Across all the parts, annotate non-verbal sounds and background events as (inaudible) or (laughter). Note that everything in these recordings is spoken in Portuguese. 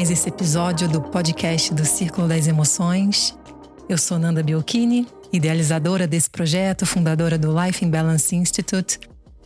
mais esse episódio do podcast do Círculo das Emoções. Eu sou Nanda Biocchini, idealizadora desse projeto, fundadora do Life in Balance Institute.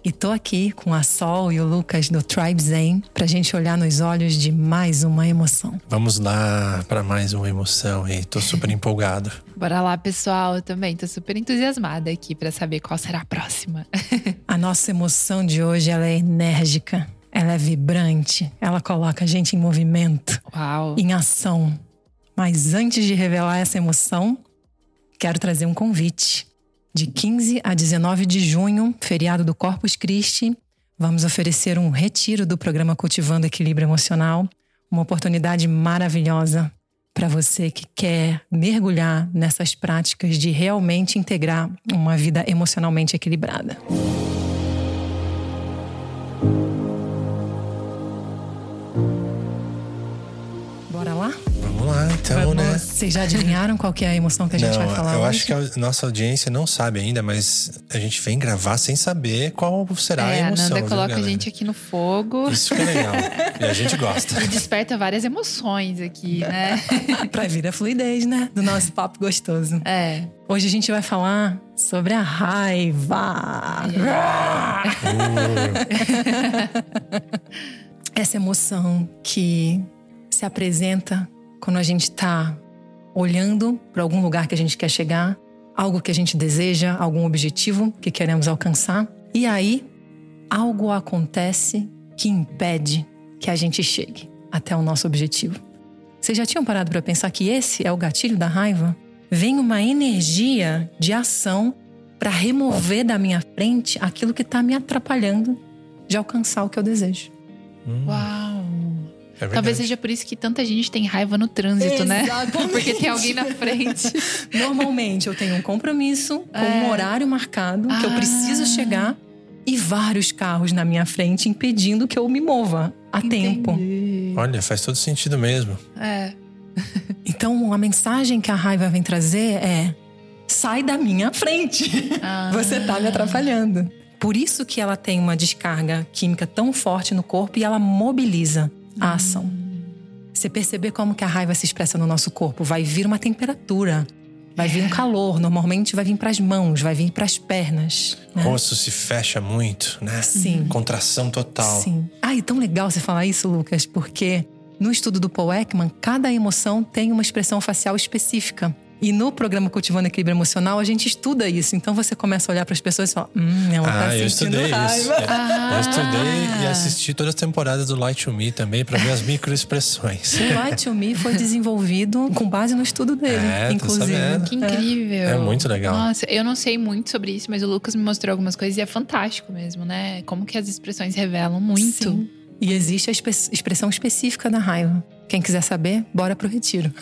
E tô aqui com a Sol e o Lucas do Tribe Zen pra gente olhar nos olhos de mais uma emoção. Vamos lá para mais uma emoção e tô super empolgado. (laughs) Bora lá, pessoal. Eu também tô super entusiasmada aqui para saber qual será a próxima. (laughs) a nossa emoção de hoje ela é enérgica, ela é vibrante, ela coloca a gente em movimento, Uau. em ação. Mas antes de revelar essa emoção, quero trazer um convite. De 15 a 19 de junho, feriado do Corpus Christi, vamos oferecer um retiro do programa Cultivando Equilíbrio Emocional, uma oportunidade maravilhosa para você que quer mergulhar nessas práticas de realmente integrar uma vida emocionalmente equilibrada. Vocês já adivinharam qual que é a emoção que a gente não, vai falar eu hoje? acho que a nossa audiência não sabe ainda, mas a gente vem gravar sem saber qual será é, a a emoção. Nanda viu, coloca a gente aqui no fogo Isso que é legal. e a gente gosta. e (laughs) desperta várias emoções aqui, né? (laughs) pra vir a fluidez, né? Do nosso papo gostoso. É. Hoje a gente vai falar sobre a raiva. (laughs) Essa emoção que se apresenta quando a gente tá olhando para algum lugar que a gente quer chegar, algo que a gente deseja, algum objetivo que queremos alcançar. E aí, algo acontece que impede que a gente chegue até o nosso objetivo. Vocês já tinham parado para pensar que esse é o gatilho da raiva? Vem uma energia de ação para remover da minha frente aquilo que está me atrapalhando de alcançar o que eu desejo. Hum, Uau. É. Talvez seja por isso que tanta gente tem raiva no trânsito, né? Exatamente. (laughs) Porque tem alguém na frente. (laughs) Normalmente eu tenho um compromisso com um É. horário marcado que eu Ah. preciso chegar e vários carros na minha frente impedindo que eu me mova a tempo. Entendi. Olha, faz todo sentido mesmo. É. (laughs) Então a mensagem que a raiva vem trazer é: sai da minha frente. Ah. Você tá me atrapalhando. Por isso que ela tem uma descarga química tão forte no corpo e ela mobiliza a ação. Você perceber como que a raiva se expressa no nosso corpo, vai vir uma temperatura, vai vir um calor, normalmente vai vir para as mãos, vai vir para as pernas. O né? rosto se fecha muito, né? Sim. Contração total. Sim. Ah, e tão legal você falar isso, Lucas, porque no estudo do Paul Ekman, cada emoção tem uma expressão facial específica. E no programa Cultivando Equilíbrio Emocional, a gente estuda isso. Então você começa a olhar para as pessoas e fala: Hum, ela tá Ah, eu sentindo estudei raiva. isso. É, Ah. Eu estudei e assisti todas as temporadas do Light to Me também para ver as microexpressões. O Light to Me foi desenvolvido com base no estudo dele, É, inclusive. sabendo. Que incrível. É muito legal. Nossa, eu não sei muito sobre isso, mas o Lucas me mostrou algumas coisas e é fantástico mesmo, né? Como que as expressões revelam muito. Sim. E existe a expressão específica da raiva. Quem quiser saber, bora pro retiro. (laughs)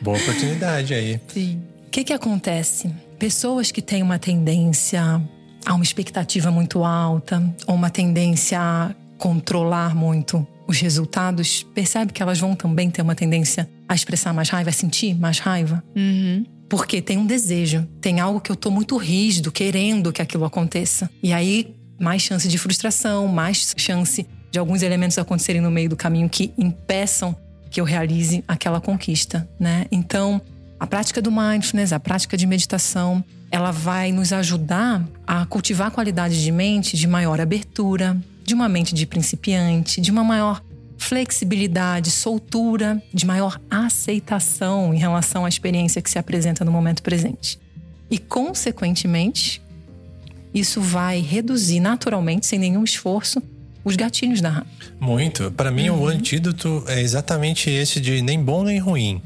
Boa oportunidade aí. Sim. O que, que acontece? Pessoas que têm uma tendência a uma expectativa muito alta, ou uma tendência a controlar muito os resultados, percebe que elas vão também ter uma tendência a expressar mais raiva, a sentir mais raiva? Uhum. Porque tem um desejo, tem algo que eu tô muito rígido, querendo que aquilo aconteça. E aí, mais chance de frustração, mais chance de alguns elementos acontecerem no meio do caminho que impeçam que eu realize aquela conquista, né? Então, a prática do mindfulness, a prática de meditação, ela vai nos ajudar a cultivar qualidade de mente de maior abertura, de uma mente de principiante, de uma maior flexibilidade, soltura, de maior aceitação em relação à experiência que se apresenta no momento presente. E, consequentemente, isso vai reduzir naturalmente, sem nenhum esforço, os gatilhos da raiva. Muito. Para mim, Uhum. o antídoto é exatamente esse de nem bom nem ruim.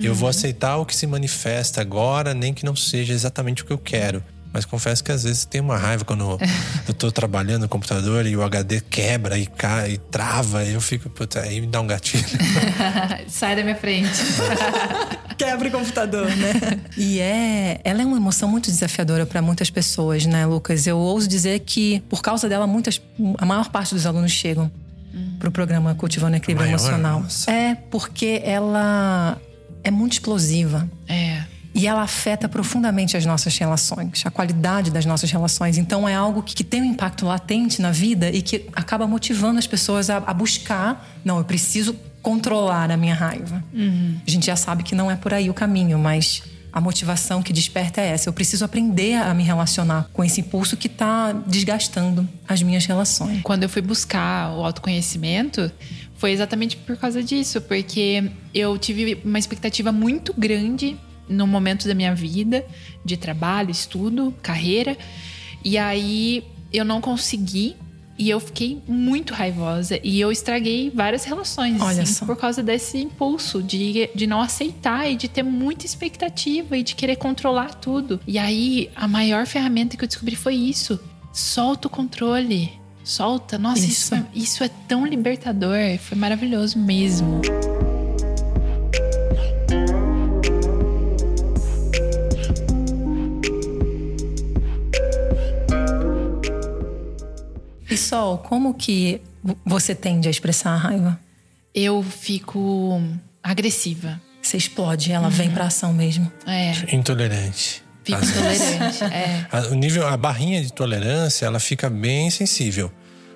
Eu Uhum. vou aceitar o que se manifesta agora, nem que não seja exatamente o que eu quero. Mas confesso que às vezes tem uma raiva quando (laughs) eu tô trabalhando no computador e o HD quebra e cai e trava. E eu fico, puta, aí me dá um gatilho. (laughs) Sai da minha frente. (laughs) Quebra o computador, né? (laughs) e é, ela é uma emoção muito desafiadora para muitas pessoas, né, Lucas? Eu ouso dizer que por causa dela muitas, a maior parte dos alunos chegam pro programa Cultivando Equilíbrio Maior? Emocional. Nossa. É porque ela é muito explosiva. É. E ela afeta profundamente as nossas relações, a qualidade das nossas relações. Então é algo que, que tem um impacto latente na vida e que acaba motivando as pessoas a, a buscar. Não, eu preciso controlar a minha raiva. Uhum. A gente já sabe que não é por aí o caminho, mas a motivação que desperta é essa. Eu preciso aprender a me relacionar com esse impulso que está desgastando as minhas relações. Quando eu fui buscar o autoconhecimento, foi exatamente por causa disso, porque eu tive uma expectativa muito grande no momento da minha vida, de trabalho, estudo, carreira, e aí eu não consegui e eu fiquei muito raivosa e eu estraguei várias relações Olha assim, só. por causa desse impulso de, de não aceitar e de ter muita expectativa e de querer controlar tudo. E aí a maior ferramenta que eu descobri foi isso: solta o controle. Solta. Nossa, isso, Isso. é, isso é tão libertador. Foi maravilhoso mesmo. Sol, como que você tende a expressar a raiva? Eu fico agressiva. Você explode, ela vem pra ação mesmo. É, Intolerante. fico intolerante. É. (laughs) A- O nível, a barrinha de tolerância, ela fica bem sensível.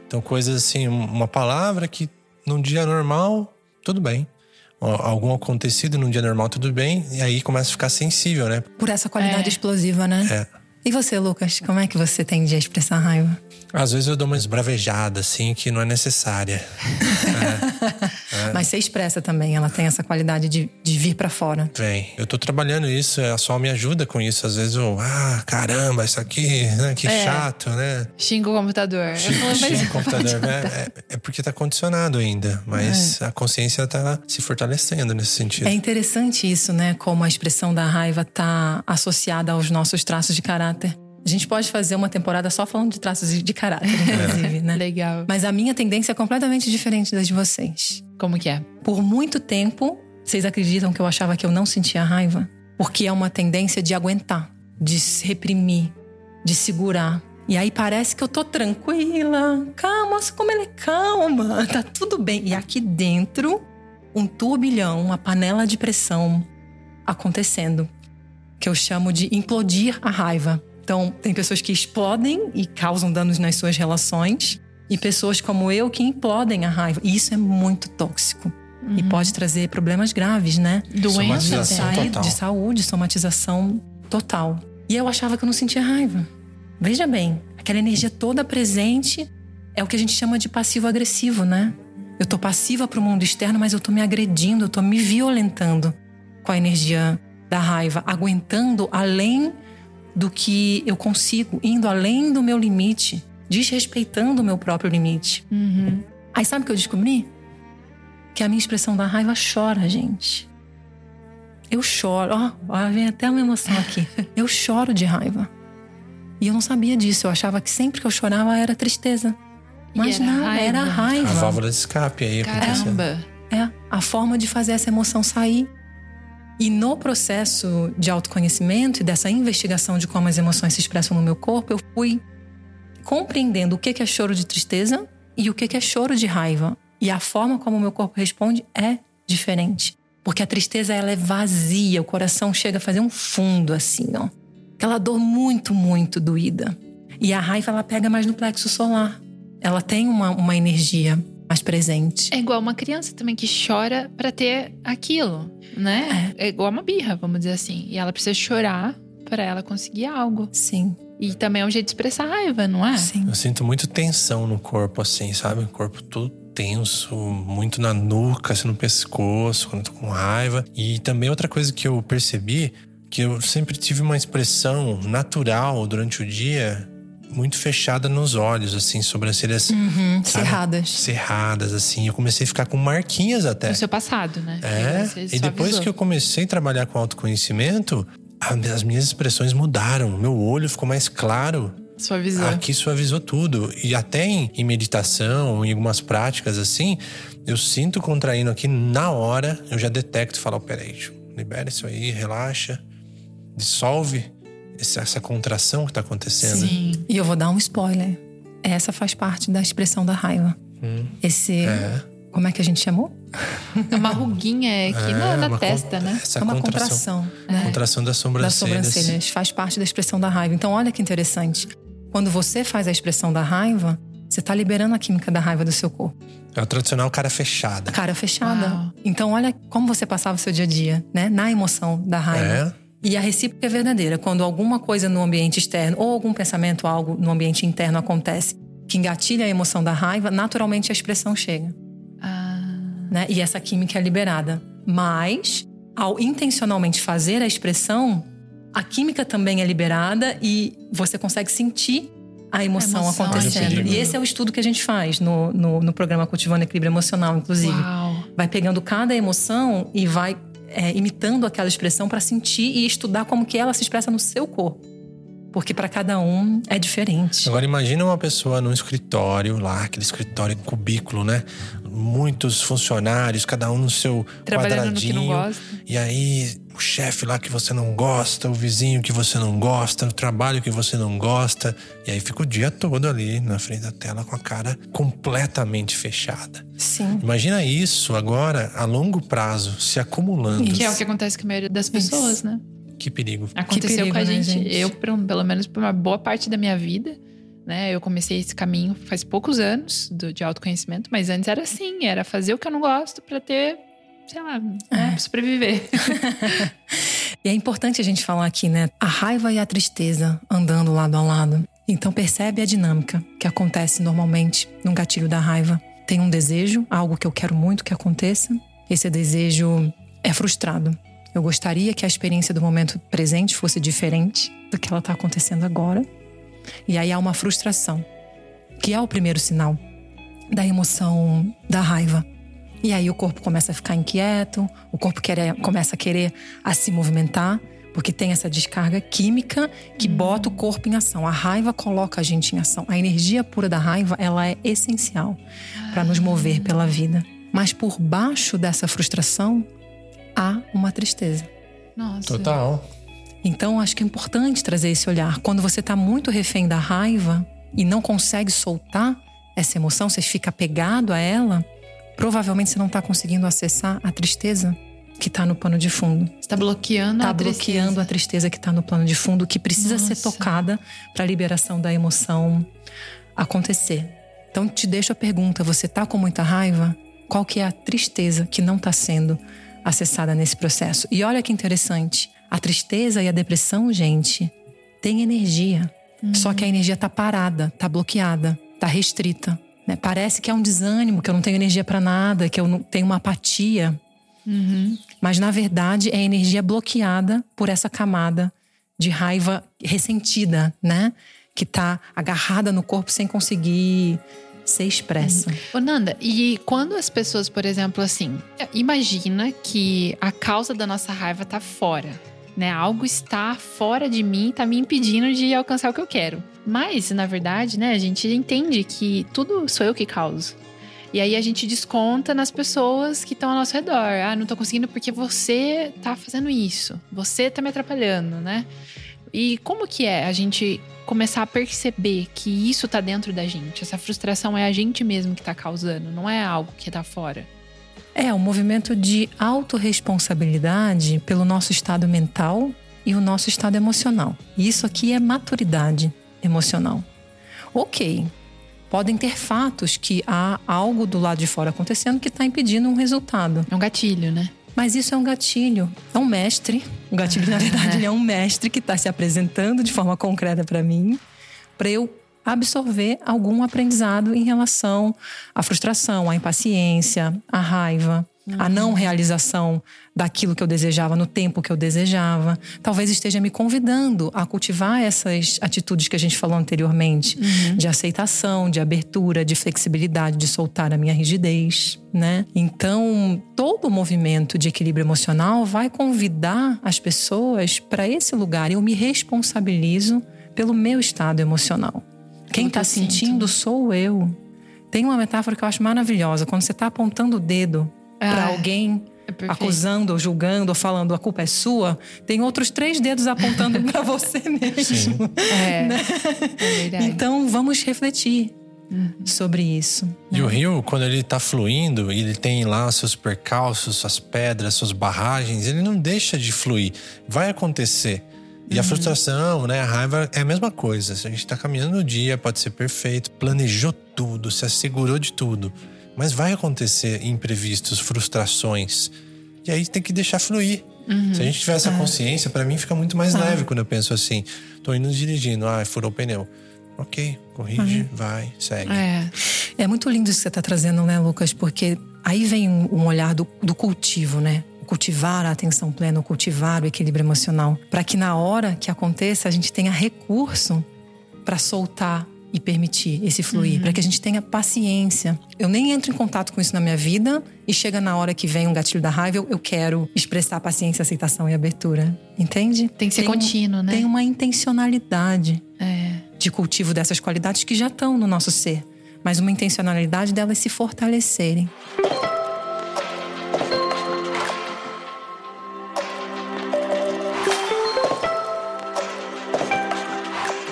Então, coisas assim, um- uma palavra que num dia normal, tudo bem. Algum acontecido num dia normal, tudo bem. E aí começa a ficar sensível, né? Por essa qualidade É. explosiva, né? É. E você, Lucas, como é que você tende a expressar a raiva? Às vezes eu dou uma esbravejada, assim, que não é necessária. (laughs) Mas você expressa também, ela tem essa qualidade de, de vir pra fora. Vem. Eu tô trabalhando isso, a Sol me ajuda com isso. Às vezes eu, ah, caramba, isso aqui, né? Que É. chato, né? Xinga o computador. Xinga o computador, né? É, é porque tá condicionado ainda. Mas a consciência tá se fortalecendo nesse sentido. É interessante isso, né? Como a expressão da raiva tá associada aos nossos traços de caráter. A gente pode fazer uma temporada só falando de traços de caráter, inclusive, né? Legal. Mas a minha tendência é completamente diferente das de vocês. Como que é? Por muito tempo, vocês acreditam que eu achava que eu não sentia raiva? Porque é uma tendência de aguentar, de se reprimir, de segurar. E aí parece que eu tô tranquila. Calma, nossa, como ela é calma. (laughs) Tá tudo bem. E aqui dentro, um turbilhão, uma panela de pressão acontecendo. Que eu chamo de implodir a raiva. Então, tem pessoas que explodem e causam danos nas suas relações. E pessoas como eu que implodem a raiva. E isso é muito tóxico. E pode trazer problemas graves, né? Doença Somatização até. Sair total. de saúde, somatização total. E eu achava que eu não sentia raiva. Veja bem, aquela energia toda presente é o que a gente chama de passivo-agressivo, né? Eu tô passiva pro mundo externo, mas eu tô me agredindo, eu tô me violentando com a energia da raiva, aguentando além do que eu consigo, indo além do meu limite, desrespeitando o meu próprio limite. Uhum. Aí sabe o que eu descobri? Que a minha expressão da raiva chora, gente. Eu choro. Ó, ó, vem até uma emoção aqui. (laughs) Eu choro de raiva. E eu não sabia disso. Eu achava que sempre que eu chorava era tristeza. Mas era não, raiva. era A raiva. válvula de escape aí acontecendo. Caramba. É a forma de fazer essa emoção sair. E no processo de autoconhecimento e dessa investigação de como as emoções se expressam no meu corpo, eu fui compreendendo o que é choro de tristeza e o que que é choro de raiva. E a forma como o meu corpo responde é diferente. Porque a tristeza ela é vazia, o coração chega a fazer um fundo assim, ó. Aquela dor muito, muito doída. E a raiva ela pega mais no plexo solar. Ela tem uma, uma energia mais presente. É igual uma criança também que chora pra ter aquilo, né? É. igual uma birra, vamos dizer assim. E ela precisa chorar pra ela conseguir algo. Sim, E também é um jeito de expressar raiva, não é? sim. Eu sinto muito tensão no corpo, assim, sabe? O corpo todo tenso, muito na nuca, assim, no pescoço, quando eu tô com raiva. E também outra coisa que eu percebi, que eu sempre tive uma expressão natural durante o dia, muito fechada nos olhos, assim, sobrancelhas Uhum, sabe? cerradas. cerradas, assim. Eu comecei a ficar com marquinhas até. No seu passado, né? É, e depois suavizou. que eu comecei a trabalhar com autoconhecimento, as minhas expressões mudaram. Meu olho ficou mais claro. Suavizou. Aqui suavizou tudo. E até em, em meditação, em algumas práticas assim, eu sinto contraindo aqui na hora, eu já detecto e falo: peraí, tio, libera isso aí, relaxa, dissolve essa contração que tá acontecendo. Sim. E eu vou dar um spoiler. Essa faz parte da expressão da raiva. Hum, Esse. é. Como é que a gente chamou? É uma ruguinha aqui É, na, na testa, con- né? Essa É uma contração. contração. né? Contração das das sobrancelhas. sobrancelhas. Faz parte da expressão da raiva. Então, olha que interessante. Quando você faz a expressão da raiva, você está liberando a química da raiva do seu corpo. É o tradicional cara fechada. Cara fechada. Uau. Então, olha como você passava o seu dia a dia, né? Na emoção da raiva. É. E a recíproca é verdadeira. Quando alguma coisa no ambiente externo ou algum pensamento, algo no ambiente interno acontece que engatilha a emoção da raiva, naturalmente a expressão chega. Ah, né? E essa química é liberada. Mas, ao intencionalmente fazer a expressão, a química também é liberada e você consegue sentir a emoção, A emoção. acontecendo. E esse é o estudo que a gente faz no, no, no programa Cultivando Equilíbrio Emocional, inclusive. uau. Vai pegando cada emoção e vai é, imitando aquela expressão para sentir e estudar como que ela se expressa no seu corpo. Porque para cada um é diferente. Agora imagina uma pessoa num escritório lá, aquele escritório cubículo, né? Muitos funcionários, cada um no seu Trabalhando no que não quadradinho. gosta. E aí, o chefe lá que você não gosta, o vizinho que você não gosta, o trabalho que você não gosta. E aí fica o dia todo ali na frente da tela com a cara completamente fechada. Sim. Imagina isso agora, a longo prazo, se acumulando. Que é o que acontece com a maioria das pessoas, Isso. né? Que perigo. Aconteceu perigo, com a né, gente. gente? Eu, pelo menos por uma boa parte da minha vida, né? Eu comecei esse caminho faz poucos anos do, de autoconhecimento, mas antes era assim, era fazer o que eu não gosto pra ter, sei lá, né, sobreviver. (laughs) E é importante a gente falar aqui, né? A raiva e a tristeza andando lado a lado. Então percebe a dinâmica que acontece normalmente num gatilho da raiva. Tem um desejo, algo que eu quero muito que aconteça. Esse desejo é frustrado. Eu gostaria que a experiência do momento presente fosse diferente do que ela está acontecendo agora. E aí há uma frustração, que é o primeiro sinal da emoção da raiva. E aí o corpo começa a ficar inquieto, o corpo quer, começa a querer a se movimentar, porque tem essa descarga química que bota o corpo em ação. A raiva coloca a gente em ação. A energia pura da raiva, ela é essencial para nos mover pela vida. Mas por baixo dessa frustração há uma tristeza. Nossa. Total. Então, acho que é importante trazer esse olhar. Quando você está muito refém da raiva e não consegue soltar essa emoção, você fica apegado a ela, provavelmente você não está conseguindo acessar a tristeza que está no pano de fundo. Você tá bloqueando Está a tristeza. bloqueando a tristeza que está no plano de fundo, que precisa ser Nossa. tocada para a liberação da emoção acontecer. Então, te deixo a pergunta: você está com muita raiva? Qual que é a tristeza que não está sendo acessada nesse processo? E olha que interessante: a tristeza e a depressão, gente, tem energia. Só que a energia está parada, está bloqueada, está restrita. né? Parece que é um desânimo, que eu não tenho energia para nada, que eu não tenho uma apatia. Uhum. Mas na verdade é energia bloqueada por essa camada de raiva ressentida, né? Que tá agarrada no corpo sem conseguir ser expressa. Ô, Nanda, e quando as pessoas, por exemplo, assim, imagina que a causa da nossa raiva tá fora, né? Algo está fora de mim, tá me impedindo de alcançar o que eu quero. Mas, na verdade, né, a gente entende que tudo sou eu que causo. E aí a gente desconta nas pessoas que estão ao nosso redor. Ah, não tô conseguindo porque você tá fazendo isso. Você tá me atrapalhando, né? E como que é a gente começar a perceber que isso tá dentro da gente? Essa frustração é a gente mesmo que tá causando, não é algo que tá fora. É um movimento de autorresponsabilidade pelo nosso estado mental e o nosso estado emocional. E isso aqui é maturidade emocional. Ok, podem ter fatos que há algo do lado de fora acontecendo que está impedindo um resultado. É um gatilho, né? Mas isso é um gatilho, é um mestre. O gatilho, na (laughs) verdade, ele é um mestre que está se apresentando de forma concreta para mim, para eu absorver algum aprendizado em relação à frustração, à impaciência, à raiva, à não realização daquilo que eu desejava no tempo que eu desejava. Talvez esteja me convidando a cultivar essas atitudes que a gente falou anteriormente, de aceitação, de abertura, de flexibilidade, de soltar a minha rigidez, né? Então, todo o movimento de equilíbrio emocional vai convidar as pessoas para esse lugar. Eu me responsabilizo pelo meu estado emocional. Quem está sinto. sentindo sou eu. Tem uma metáfora que eu acho maravilhosa. Quando você está apontando o dedo para Ah, alguém, É acusando, ou julgando, ou falando a culpa é sua, tem outros três dedos apontando (laughs) para você mesmo. É, Né? é. Então vamos refletir. sobre isso. E o rio, quando ele tá fluindo, ele tem lá seus percalços, suas pedras, suas barragens, ele não deixa de fluir. Vai acontecer. E a frustração, né, a raiva é a mesma coisa. Se a gente tá caminhando no dia, pode ser perfeito, planejou tudo, se assegurou de tudo. Mas vai acontecer imprevistos, frustrações. E aí tem que deixar fluir. Se a gente tiver essa consciência, pra mim fica muito mais leve quando eu penso assim: tô indo dirigindo, ah, furou o pneu. Ok, corrige, vai, segue. É. É muito lindo isso que você está trazendo, né, Lucas? Porque aí vem um, olhar do, do cultivo, né? Cultivar a atenção plena, cultivar o equilíbrio emocional. Para que na hora que aconteça, a gente tenha recurso para soltar e permitir esse fluir, para que a gente tenha paciência. Eu nem entro em contato com isso na minha vida e chega na hora que vem um gatilho da raiva, eu, eu quero expressar paciência, aceitação e abertura. Entende? Tem que ser um- contínuo, né? Tem uma intencionalidade É. de cultivo dessas qualidades que já estão no nosso ser, mas uma intencionalidade delas se fortalecerem.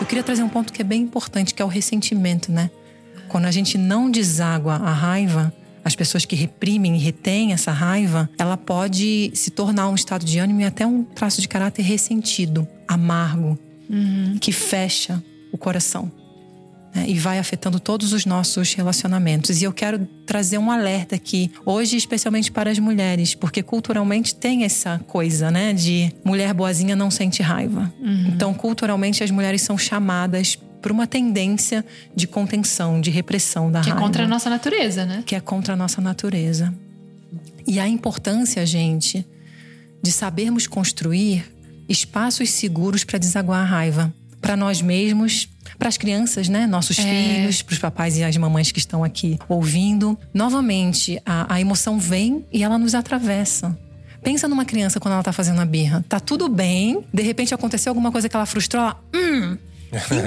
Eu queria trazer um ponto que é bem importante, que é o ressentimento, né? Quando a gente não deságua a raiva, as pessoas que reprimem e retêm essa raiva, ela pode se tornar um estado de ânimo e até um traço de caráter ressentido, amargo, que fecha o coração né, e vai afetando todos os nossos relacionamentos. E eu quero trazer um alerta aqui, hoje, especialmente para as mulheres, porque culturalmente tem essa coisa, né, de mulher boazinha não sente raiva. Então, culturalmente, as mulheres são chamadas por uma tendência de contenção, de repressão da Que é raiva contra a nossa natureza, né? que é contra a nossa natureza. E a importância, gente, de sabermos construir espaços seguros para desaguar a raiva. Para nós mesmos, para as crianças, né? Nossos filhos, para os papais e as mamães que estão aqui ouvindo. Novamente, a, a emoção vem e ela nos atravessa. Pensa numa criança quando ela tá fazendo a birra. Tá tudo bem, de repente aconteceu alguma coisa que ela frustrou, ela, hum,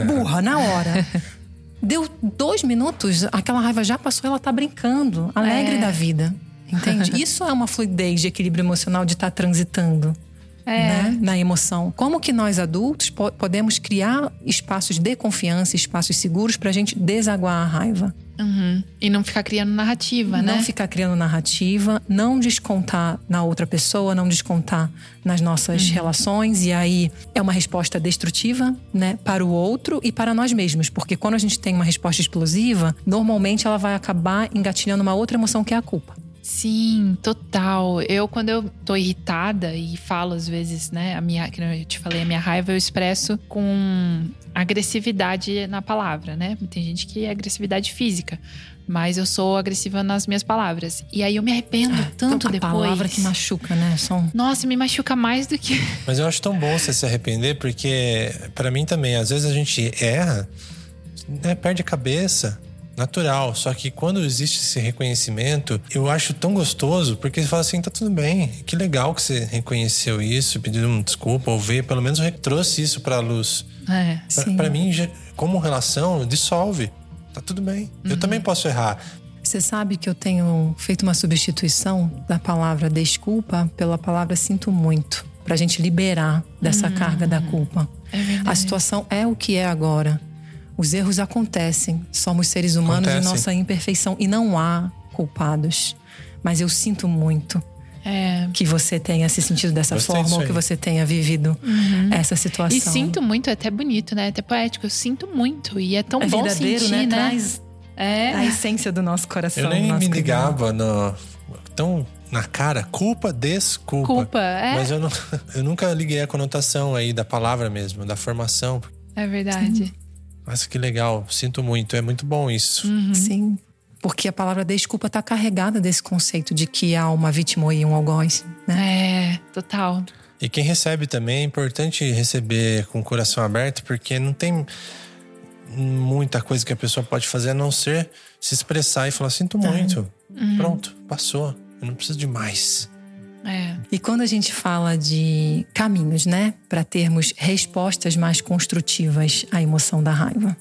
emburra (laughs) na hora. Deu dois minutos, aquela raiva já passou, ela tá brincando, alegre É. da vida. Entende? (laughs) Isso é uma fluidez de equilíbrio emocional de estar transitando. É. né, na emoção. Como que nós adultos po- podemos criar espaços de confiança, espaços seguros para a gente desaguar a raiva? Uhum. E não ficar criando narrativa, Não né? ficar criando narrativa, não descontar na outra pessoa, não descontar nas nossas Uhum. relações. E aí é uma resposta destrutiva, né, para o outro e para nós mesmos. Porque quando a gente tem uma resposta explosiva, normalmente ela vai acabar engatilhando uma outra emoção que é a culpa. Sim, total. Eu, quando eu tô irritada e falo às vezes, né, a minha, que eu te falei, a minha raiva eu expresso com agressividade na palavra, né? Tem gente que é agressividade física, mas eu sou agressiva nas minhas palavras. E aí eu me arrependo tanto a depois. palavra que machuca, né? São Nossa, me machuca mais do que. (laughs) Mas eu acho tão bom você se arrepender, porque pra mim também, às vezes a gente erra, né, perde a cabeça. Natural, só que quando existe esse reconhecimento, eu acho tão gostoso, porque você fala assim: tá tudo bem, que legal que você reconheceu isso, pediu uma desculpa, ou veio, pelo menos trouxe isso pra luz. É. Pra, Sim. pra mim, como relação, dissolve. Tá tudo bem. Eu também posso errar. Você sabe que eu tenho feito uma substituição da palavra desculpa pela palavra sinto muito, pra gente liberar dessa carga da culpa. É. A situação é o que é agora. Os erros acontecem. Somos seres humanos Acontecem. e nossa imperfeição e não há culpados. Mas eu sinto muito É. que você tenha se sentido dessa Gostei forma ou que você tenha vivido essa situação. E sinto muito, é até bonito, né? É até poético. Eu sinto muito. E é tão é bom verdadeiro, sentir, né? né? Traz É. a essência do nosso coração. Eu nem me ligava no, tão na cara. Culpa, desculpa. Culpa, é. Mas eu, não, (laughs) eu nunca liguei a conotação aí da palavra mesmo, da formação. É verdade. Nossa, que legal. Sinto muito. É muito bom isso. Uhum. Sim. Porque a palavra desculpa está carregada desse conceito de que há uma vítima e um algoz. Né? É, total. E quem recebe também é importante receber com o coração aberto, porque não tem muita coisa que a pessoa pode fazer a não ser se expressar e falar: sinto muito. Pronto, passou. Eu não preciso de mais. É. E quando a gente fala de caminhos, né, para termos respostas mais construtivas à emoção da raiva.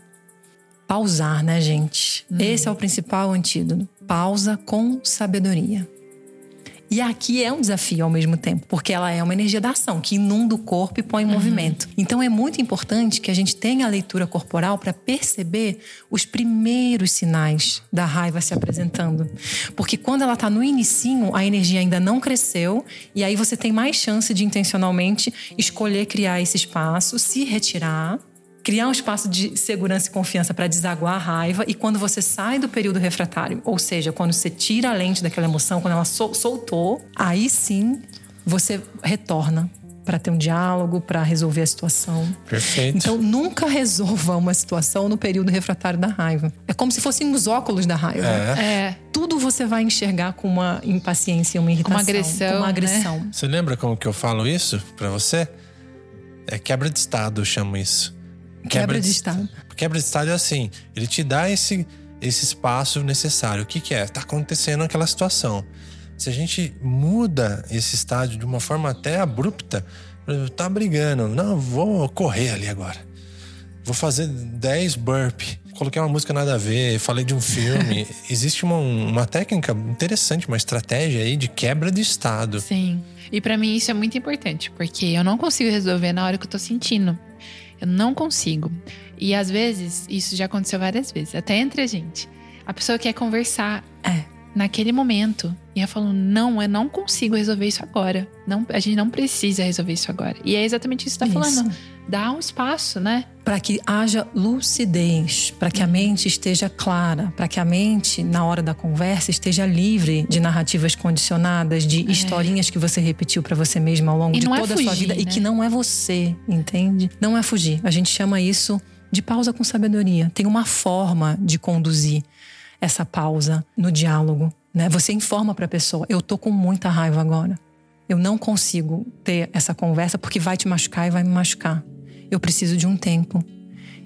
Pausar, né, gente? Esse é o principal antídoto. Pausa com sabedoria. E aqui é um desafio ao mesmo tempo, porque ela é uma energia da ação que inunda o corpo e põe em uhum. movimento. Então é muito importante que a gente tenha a leitura corporal para perceber os primeiros sinais da raiva se apresentando. Porque quando ela está no inicinho, a energia ainda não cresceu e aí você tem mais chance de intencionalmente escolher criar esse espaço, se retirar criar um espaço de segurança e confiança para desaguar a raiva e quando você sai do período refratário, ou seja, quando você tira a lente daquela emoção, quando ela sol soltou, aí sim você retorna para ter um diálogo, para resolver a situação. Perfeito. Então, nunca resolva uma situação no período refratário da raiva. É como se fossem os óculos da raiva. É. é. Tudo você vai enxergar com uma impaciência, uma irritação, com uma agressão. Com uma agressão. Né? Você lembra como que eu falo isso para você? É quebra de estado, eu chamo isso. Quebra, quebra de, de estado. Quebra de estado é assim, ele te dá esse, esse espaço necessário. O que, que é? Tá acontecendo aquela situação. Se a gente muda esse estádio de uma forma até abrupta, tá brigando, não, vou correr ali agora. Vou fazer 10 burp. Coloquei uma música nada a ver, falei de um filme. (laughs) Existe uma, uma técnica interessante, uma estratégia aí de quebra de estado. Sim. E para mim isso é muito importante, porque eu não consigo resolver na hora que eu tô sentindo. Eu não consigo. E às vezes, isso já aconteceu várias vezes, até entre a gente. A pessoa quer conversar é, naquele momento. E eu falo, não, eu não consigo resolver isso agora. Não, a gente não precisa resolver isso agora. E é exatamente isso que você tá isso. falando. Dá um espaço, né? Para que haja lucidez, para que a mente esteja clara, para que a mente, na hora da conversa, esteja livre de narrativas condicionadas, de é. historinhas que você repetiu para você mesma ao longo e de é toda é fugir, a sua vida né? e que não é você, entende? Não é fugir. A gente chama isso de pausa com sabedoria. Tem uma forma de conduzir essa pausa no diálogo, né? Você informa para a pessoa: eu tô com muita raiva agora. Eu não consigo ter essa conversa porque vai te machucar e vai me machucar. Eu preciso de um tempo.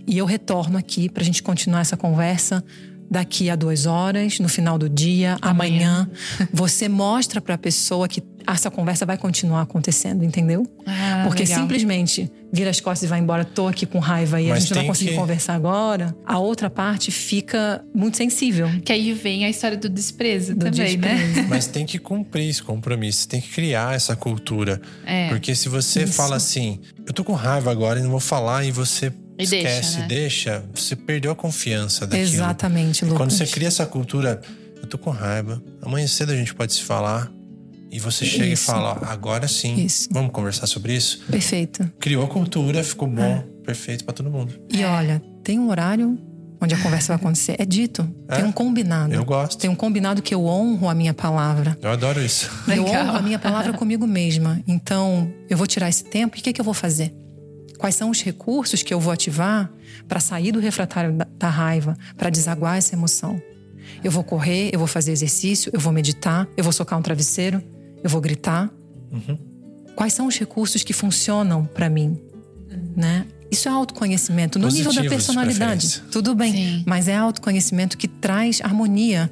E eu retorno aqui para a gente continuar essa conversa daqui a duas horas, no final do dia, amanhã. amanhã. Você mostra para a pessoa que essa conversa vai continuar acontecendo, entendeu? Ah, Porque legal. simplesmente vira as costas e vai embora, tô aqui com raiva e Mas a gente não vai conseguir que... conversar agora, a outra parte fica muito sensível. Que aí vem a história do desprezo do também, né? desprezo. né? (laughs) Mas tem que cumprir esse compromisso, tem que criar essa cultura. É. Porque se você Isso. fala assim, eu tô com raiva agora e não vou falar, e você e esquece, deixa, né? deixa, você perdeu a confiança daquilo. Exatamente, Lucas. Quando você cria essa cultura, eu tô com raiva, amanhã cedo a gente pode se falar e você chega isso. e fala: agora sim, isso. vamos conversar sobre isso? Perfeito. Criou a cultura, ficou bom, é. perfeito para todo mundo. E olha, tem um horário onde a conversa vai acontecer. É dito. É, tem um combinado. Eu gosto. Tem um combinado que eu honro a minha palavra. Eu adoro isso. Eu Legal. honro a minha palavra (laughs) comigo mesma. Então, eu vou tirar esse tempo e o que, que eu vou fazer? Quais são os recursos que eu vou ativar para sair do refratário da, da raiva, para desaguar essa emoção? Eu vou correr, eu vou fazer exercício, eu vou meditar, eu vou socar um travesseiro, eu vou gritar. Uhum. Quais são os recursos que funcionam para mim, né? Isso é autoconhecimento no nível da personalidade. Tudo bem, Sim. mas é autoconhecimento que traz harmonia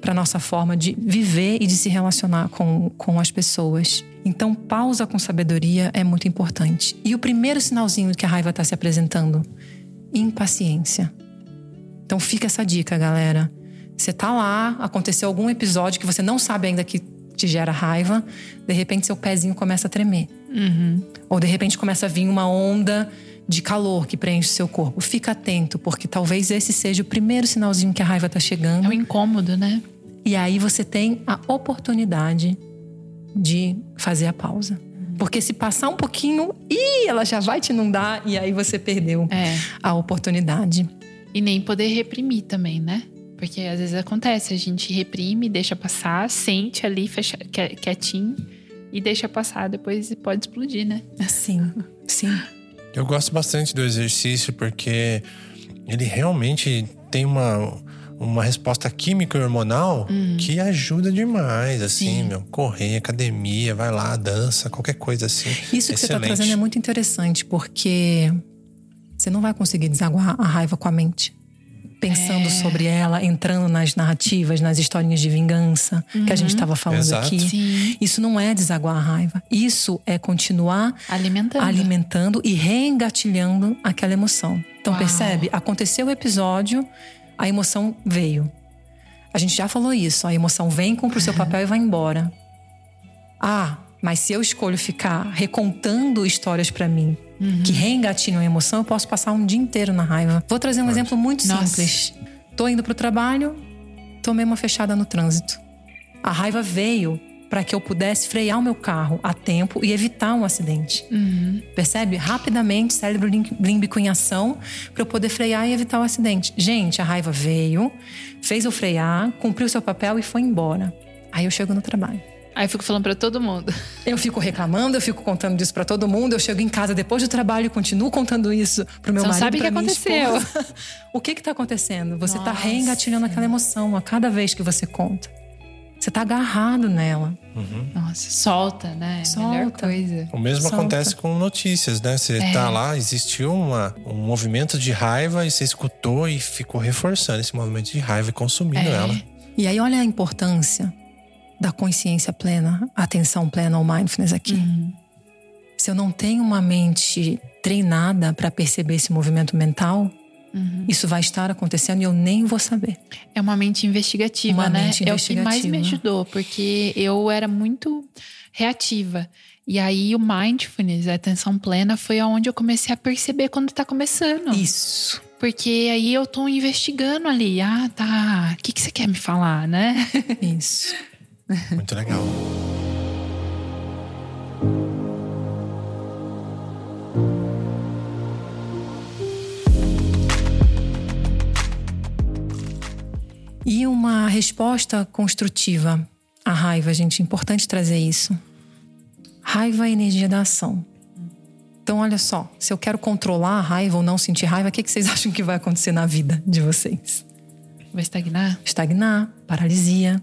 para nossa forma de viver e de se relacionar com, com as pessoas. Então, pausa com sabedoria é muito importante. E o primeiro sinalzinho que a raiva está se apresentando? Impaciência. Então, fica essa dica, galera. Você tá lá, aconteceu algum episódio que você não sabe ainda que te gera raiva, de repente seu pezinho começa a tremer. Uhum. Ou de repente começa a vir uma onda de calor que preenche seu corpo. Fica atento, porque talvez esse seja o primeiro sinalzinho que a raiva está chegando. É um incômodo, né? E aí você tem a oportunidade de fazer a pausa. Porque se passar um pouquinho, ih, ela já vai te inundar e aí você perdeu é. a oportunidade. E nem poder reprimir também, né? Porque às vezes acontece, a gente reprime, deixa passar, sente ali, fecha, quietinho e deixa passar, depois pode explodir, né? Sim, sim. Eu gosto bastante do exercício porque ele realmente tem uma, uma resposta química e hormonal hum. que ajuda demais, assim, Sim. meu. Correr, academia, vai lá, dança, qualquer coisa assim. Isso que Excelente. você está trazendo é muito interessante, porque você não vai conseguir desaguar a raiva com a mente pensando é. sobre ela, entrando nas narrativas, nas historinhas de vingança uhum. que a gente estava uhum. falando Exato. aqui. Sim. Isso não é desaguar a raiva. Isso é continuar alimentando, alimentando e reengatilhando aquela emoção. Então Uau. percebe? Aconteceu o episódio, a emoção veio. A gente já falou isso. A emoção vem, cumpre o seu papel e vai embora. Ah, mas se eu escolho ficar recontando histórias para mim que reengatinham a emoção, eu posso passar um dia inteiro na raiva. Vou trazer um exemplo muito Nossa. simples. Tô indo pro trabalho, tomei uma fechada no trânsito. A raiva veio para que eu pudesse frear o meu carro a tempo e evitar um acidente. Percebe? Rapidamente, cérebro límbico em ação para eu poder frear e evitar o acidente. Gente, a raiva veio, fez eu frear, cumpriu seu papel e foi embora. Aí eu chego no trabalho. Aí eu fico falando pra todo mundo. (laughs) Eu fico reclamando, eu fico contando isso pra todo mundo. Eu chego em casa depois do trabalho e continuo contando isso pro meu Você não marido, sabe o pra que minha aconteceu. esposa. (laughs) o que que tá acontecendo? Você tá Nossa. reengatilhando aquela emoção a cada vez que você conta. Você tá agarrado nela. Nossa, solta, né? Melhor Solta. coisa. O mesmo Solta. acontece com notícias, né? Você É. tá lá, existiu uma, um movimento de raiva e você escutou e ficou reforçando esse movimento de raiva e consumindo É. ela. E aí olha a importância da consciência plena, atenção plena ou mindfulness aqui. Se eu não tenho uma mente treinada para perceber esse movimento mental, isso vai estar acontecendo e eu nem vou saber. É uma mente investigativa, Uma né? mente É o que mais me investigativa. ajudou, porque eu era muito reativa. E aí o mindfulness, a atenção plena, foi aonde eu comecei a perceber quando tá começando. Isso. Porque aí eu tô investigando ali. Ah, tá. O que, que você quer me falar, né? Isso. Muito legal. E uma resposta construtiva à raiva, gente. Importante trazer isso. Raiva é energia da ação. Então, olha só. Se eu quero controlar a raiva ou não sentir raiva, o que que vocês (laughs) acham que vai acontecer na vida de vocês? Vai estagnar? Estagnar, paralisia.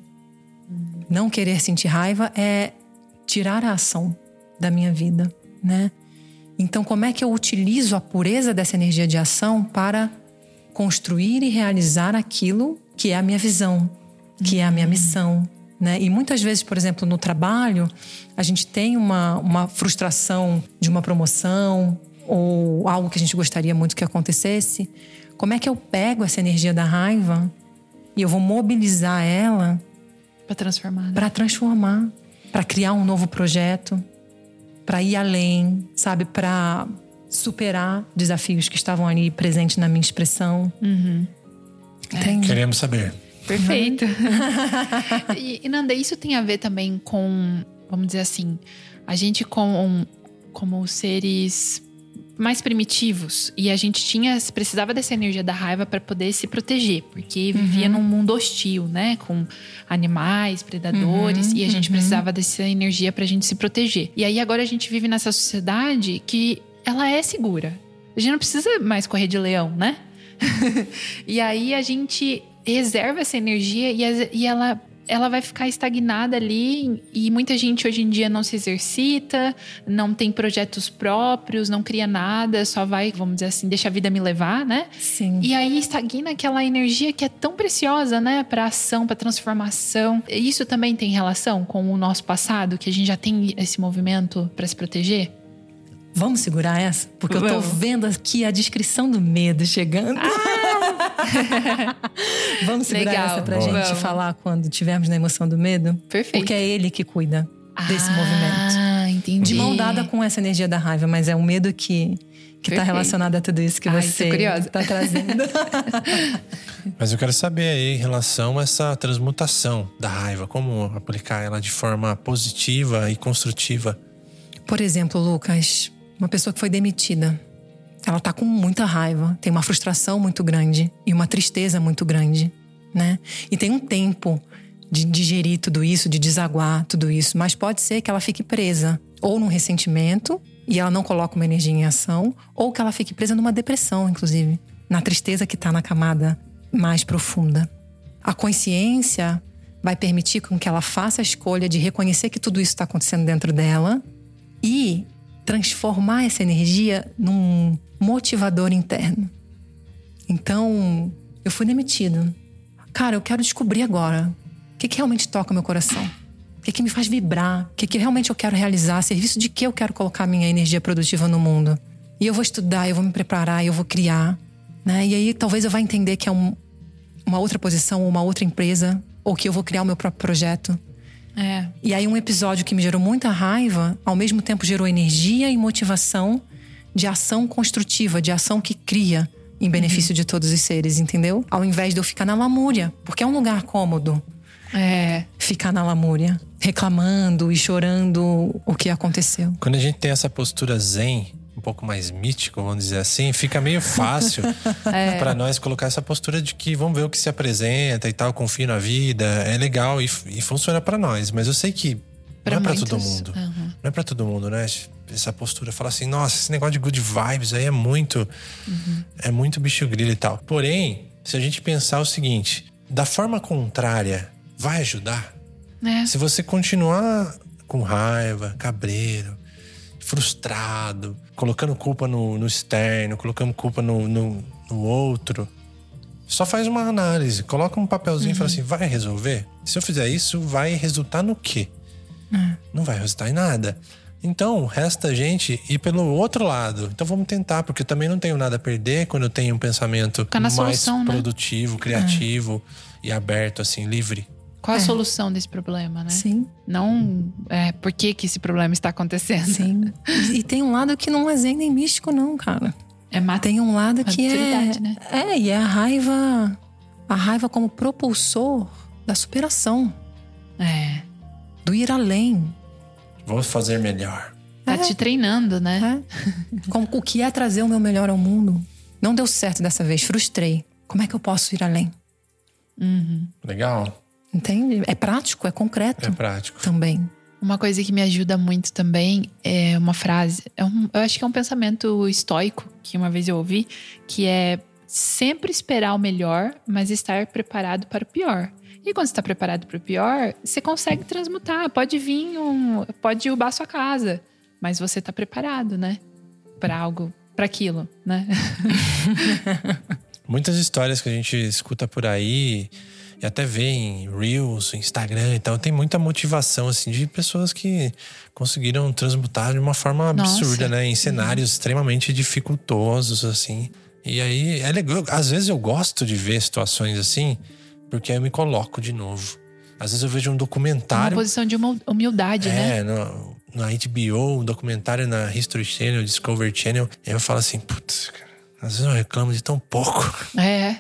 Não querer sentir raiva é tirar a ação da minha vida, né? Então, como é que eu utilizo a pureza dessa energia de ação para construir e realizar aquilo que é a minha visão, que é a minha missão, né? E muitas vezes, por exemplo, no trabalho, a gente tem uma, uma frustração de uma promoção ou algo que a gente gostaria muito que acontecesse. Como é que eu pego essa energia da raiva e eu vou mobilizar ela Pra transformar. né? para transformar, para criar um novo projeto, para ir além, sabe, para superar desafios que estavam ali presentes na minha expressão. Entende? Queremos saber. Perfeito. (laughs) e, e Nanda, isso tem a ver também com, vamos dizer assim, a gente com, como seres mais primitivos e a gente tinha precisava dessa energia da raiva para poder se proteger, porque vivia num mundo hostil, né, com animais, predadores e a gente precisava dessa energia para a gente se proteger. E aí agora a gente vive nessa sociedade que ela é segura. A gente não precisa mais correr de leão, né? (laughs) e aí a gente reserva essa energia e, e ela, ela vai ficar estagnada ali. E muita gente hoje em dia não se exercita, não tem projetos próprios, não cria nada, só vai, vamos dizer assim, deixa a vida me levar, né? Sim. E aí estagna aquela energia que é tão preciosa, né, para ação, para transformação. Isso também tem relação com o nosso passado, que a gente já tem esse movimento para se proteger? Vamos segurar essa? Porque eu tô Vamos. vendo aqui a descrição do medo chegando. (laughs) Vamos segurar Legal. essa pra Boa. gente Vamos. falar quando tivermos na emoção do medo? Perfeito. Porque é ele que cuida desse ah, movimento. entendi. De mão dada com essa energia da raiva, mas é o medo que, que tá Perfeito. relacionado a tudo isso que Ai, você curiosa. tá trazendo. (laughs) Mas eu quero saber aí em relação a essa transmutação da raiva, como aplicar ela de forma positiva e construtiva. Por exemplo, Lucas, uma pessoa que foi demitida. Ela tá com muita raiva, tem uma frustração muito grande e uma tristeza muito grande, né? E tem um tempo de digerir tudo isso, de desaguar tudo isso, mas pode ser que ela fique presa ou num ressentimento e ela não coloca uma energia em ação, ou que ela fique presa numa depressão, inclusive, na tristeza que tá na camada mais profunda. A consciência vai permitir com que ela faça a escolha de reconhecer que tudo isso está acontecendo dentro dela e transformar essa energia num motivador interno. Então, eu fui demitido. Cara, eu quero descobrir agora o que, que realmente toca meu coração. O que, que me faz vibrar? O que, que realmente eu quero realizar? Serviço de que eu quero colocar minha energia produtiva no mundo? E eu vou estudar, eu vou me preparar, eu vou criar. Né? E aí talvez eu vá entender que é um- uma outra posição uma outra empresa, ou que eu vou criar o meu próprio projeto. É. E aí um episódio que me gerou muita raiva, ao mesmo tempo gerou energia e motivação de ação construtiva, de ação que cria em benefício de todos os seres, entendeu? Ao invés de eu ficar na lamúria, porque é um lugar cômodo É. ficar na lamúria, reclamando e chorando o que aconteceu. Quando a gente tem essa postura zen, um pouco mais mítico, vamos dizer assim, fica meio fácil (laughs) É. pra nós colocar essa postura de que vamos ver o que se apresenta e tal, confio na vida, é legal e, e funciona pra nós. Mas eu sei que Pra não é pra muitos, todo mundo. aham. Não é pra todo mundo, né? Essa postura fala assim, nossa, esse negócio de good vibes aí é muito. É muito bicho grilo e tal. Porém, se a gente pensar o seguinte, da forma contrária, vai ajudar? É. Se você continuar com raiva, cabreiro, frustrado, colocando culpa no, no externo, colocando culpa no, no, no outro, só faz uma análise, coloca um papelzinho e fala assim: vai resolver? Se eu fizer isso, vai resultar no quê? Não vai resultar em nada. Então, resta a gente ir pelo outro lado. Então vamos tentar, porque eu também não tenho nada a perder quando eu tenho um pensamento mais solução, né? produtivo, criativo e aberto, assim, livre. Qual a É. solução desse problema, né? Sim, Não é, por que, que esse problema está acontecendo. sim. E, tem um lado que não é zen nem místico, não, cara. É matar. Tem um lado que é. Né? É, e é a raiva. A raiva como propulsor da superação, É. do ir além. Vou fazer melhor. Tá É. te treinando, né? É. Como o que é trazer o meu melhor ao mundo. Não deu certo dessa vez, frustrei. Como é que eu posso ir além? Uhum. Legal? Entende? É prático, é concreto É prático. também. Uma coisa que me ajuda muito também é uma frase. É um- eu acho que é um pensamento estoico que uma vez eu ouvi, que é sempre esperar o melhor, mas estar preparado para o pior. E quando você está preparado para o pior, você consegue transmutar. Pode vir um. Pode derrubar a sua casa. Mas você está preparado, né? Para algo, para aquilo, né? (laughs) Muitas histórias que a gente escuta por aí e até vê em Reels, Instagram e tal, tem muita motivação assim de pessoas que conseguiram transmutar de uma forma absurda, Nossa. né, em cenários extremamente dificultosos assim. E aí é legal, às vezes eu gosto de ver situações assim, porque aí eu me coloco de novo. Às vezes eu vejo um Uma documentário posição de hum- humildade, né? É, no, na HBO, um documentário na History Channel, Discovery Channel. E eu falo assim, putz, cara, às vezes eu reclamo de tão pouco. É.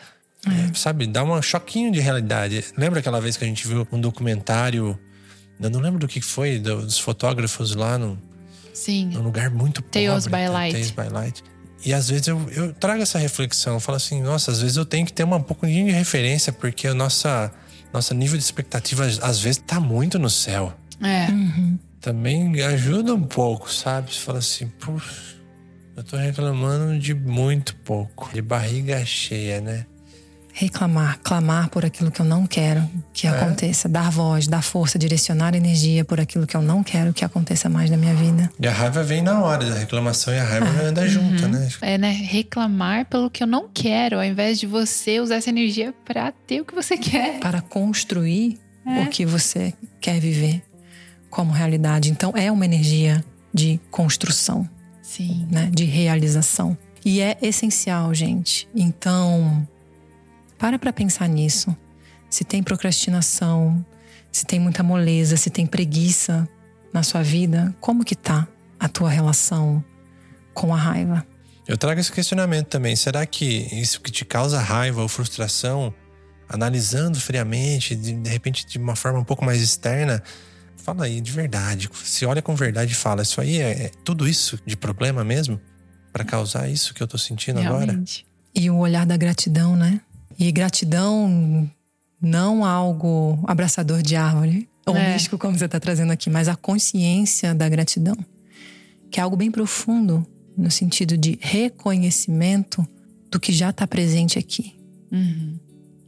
É, sabe, dá um choquinho de realidade. Lembra aquela vez que a gente viu um documentário, eu não lembro do que foi, dos fotógrafos lá no, Sim. num lugar muito pobre. Tales by tá? Light. Tales by Light. E às vezes eu, eu trago essa reflexão, eu falo assim, nossa, às vezes eu tenho que ter uma um pouquinho de referência, porque o nossa, nosso nível de expectativa às vezes tá muito no céu É. também ajuda um pouco, sabe? Você fala assim, puxa, eu tô reclamando de muito pouco, de barriga cheia, né? Reclamar, clamar por aquilo que eu não quero que aconteça. Dar voz, dar força, direcionar energia por aquilo que eu não quero que aconteça mais na minha vida. E a raiva vem na hora, a reclamação e a raiva vai andar junto, né? É, né? Reclamar pelo que eu não quero, ao invés de você usar essa energia pra ter o que você quer. Para construir o que você quer viver como realidade. Então, é uma energia de construção. Sim. né, de realização. E é essencial, gente. Então, para para pensar nisso. Se tem procrastinação, se tem muita moleza, se tem preguiça na sua vida, como que tá a tua relação com a raiva? Eu trago esse questionamento também. Será que isso que te causa raiva ou frustração, analisando friamente, de, de repente de uma forma um pouco mais externa, fala aí de verdade. Se olha com verdade e fala, isso aí é, é tudo isso de problema mesmo? Pra causar isso que eu tô sentindo agora? Realmente. E o olhar da gratidão, né? E gratidão não algo abraçador de árvore, ou É. místico como você está trazendo aqui, mas a consciência da gratidão, que é algo bem profundo no sentido de reconhecimento do que já está presente aqui, Uhum.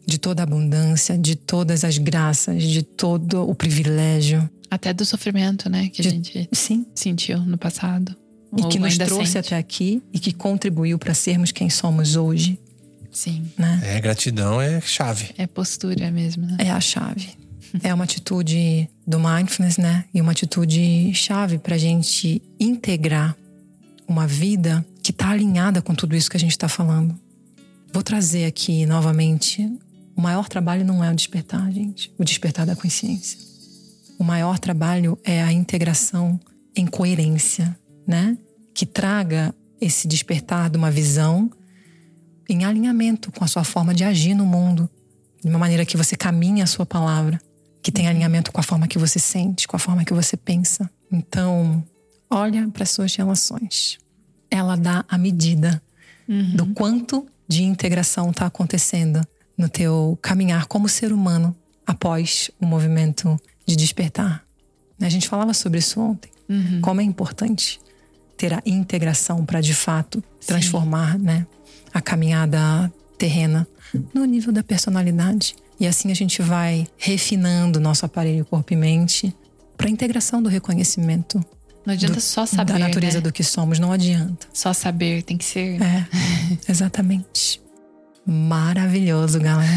de toda a abundância, de todas as graças, de todo o privilégio, Até do sofrimento, né? Que a De- gente sim, sentiu no passado. e que nos trouxe sente. até aqui e que contribuiu para sermos quem somos hoje, Sim. né? É, gratidão é chave. É postura mesmo, né? É a chave. É uma atitude do mindfulness, né? E uma atitude chave pra gente integrar uma vida que tá alinhada com tudo isso que a gente tá falando. Vou trazer aqui novamente: o maior trabalho não é o despertar, gente. O despertar da consciência. O o maior trabalho é a integração em coerência, né? Que traga esse despertar de uma visão em alinhamento com a sua forma de agir no mundo, de uma maneira que você caminha a sua palavra, que tem alinhamento com a forma que você sente, com a forma que você pensa. Então, olha para suas relações. Ela dá a medida uhum. do quanto de integração está acontecendo no teu caminhar como ser humano após o movimento de despertar. A gente falava sobre isso ontem. Uhum. Como é importante ter a integração para de fato transformar, né, a caminhada terrena no nível da personalidade. E assim a gente vai refinando nosso aparelho corpo e mente para a integração do reconhecimento. Não adianta do, só saber. Da natureza né? do que somos, não adianta. Só saber, tem que ser. É, (laughs) exatamente. Maravilhoso, galera.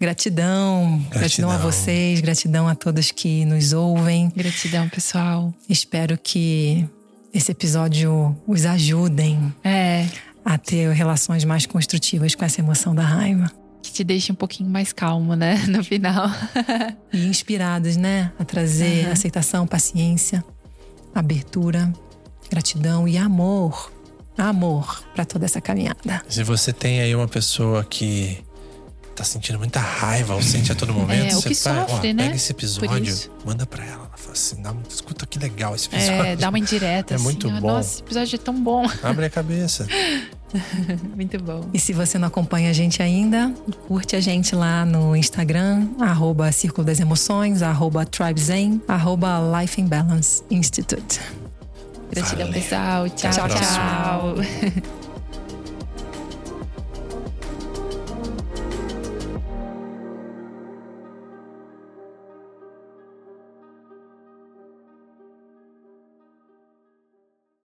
gratidão, (laughs) gratidão. Gratidão a vocês, gratidão a todos que nos ouvem. Gratidão, pessoal. Espero que esse episódio os ajudem é. A ter relações mais construtivas com essa emoção da raiva. Que te deixe um pouquinho mais calmo, né? (laughs) No final. e inspirados, né? A trazer uhum. aceitação, paciência, abertura, gratidão e amor. Amor para toda essa caminhada. Se você tem aí uma pessoa que tá sentindo muita raiva ou sente a todo momento, é, você sofre, ó, né? pega esse episódio, manda para ela. Fala assim, dá, escuta que legal esse episódio. É, dá uma indireta. (laughs) É assim, muito bom. Nossa, esse episódio é tão bom. Abre a cabeça. (laughs) muito bom. E se você não acompanha a gente ainda, curte a gente lá no Instagram, arroba Círculo das Emoções, arroba TribeZen, arroba Life in Balance Institute. Gratidão, pessoal. Tchau, tchau. tchau. (laughs)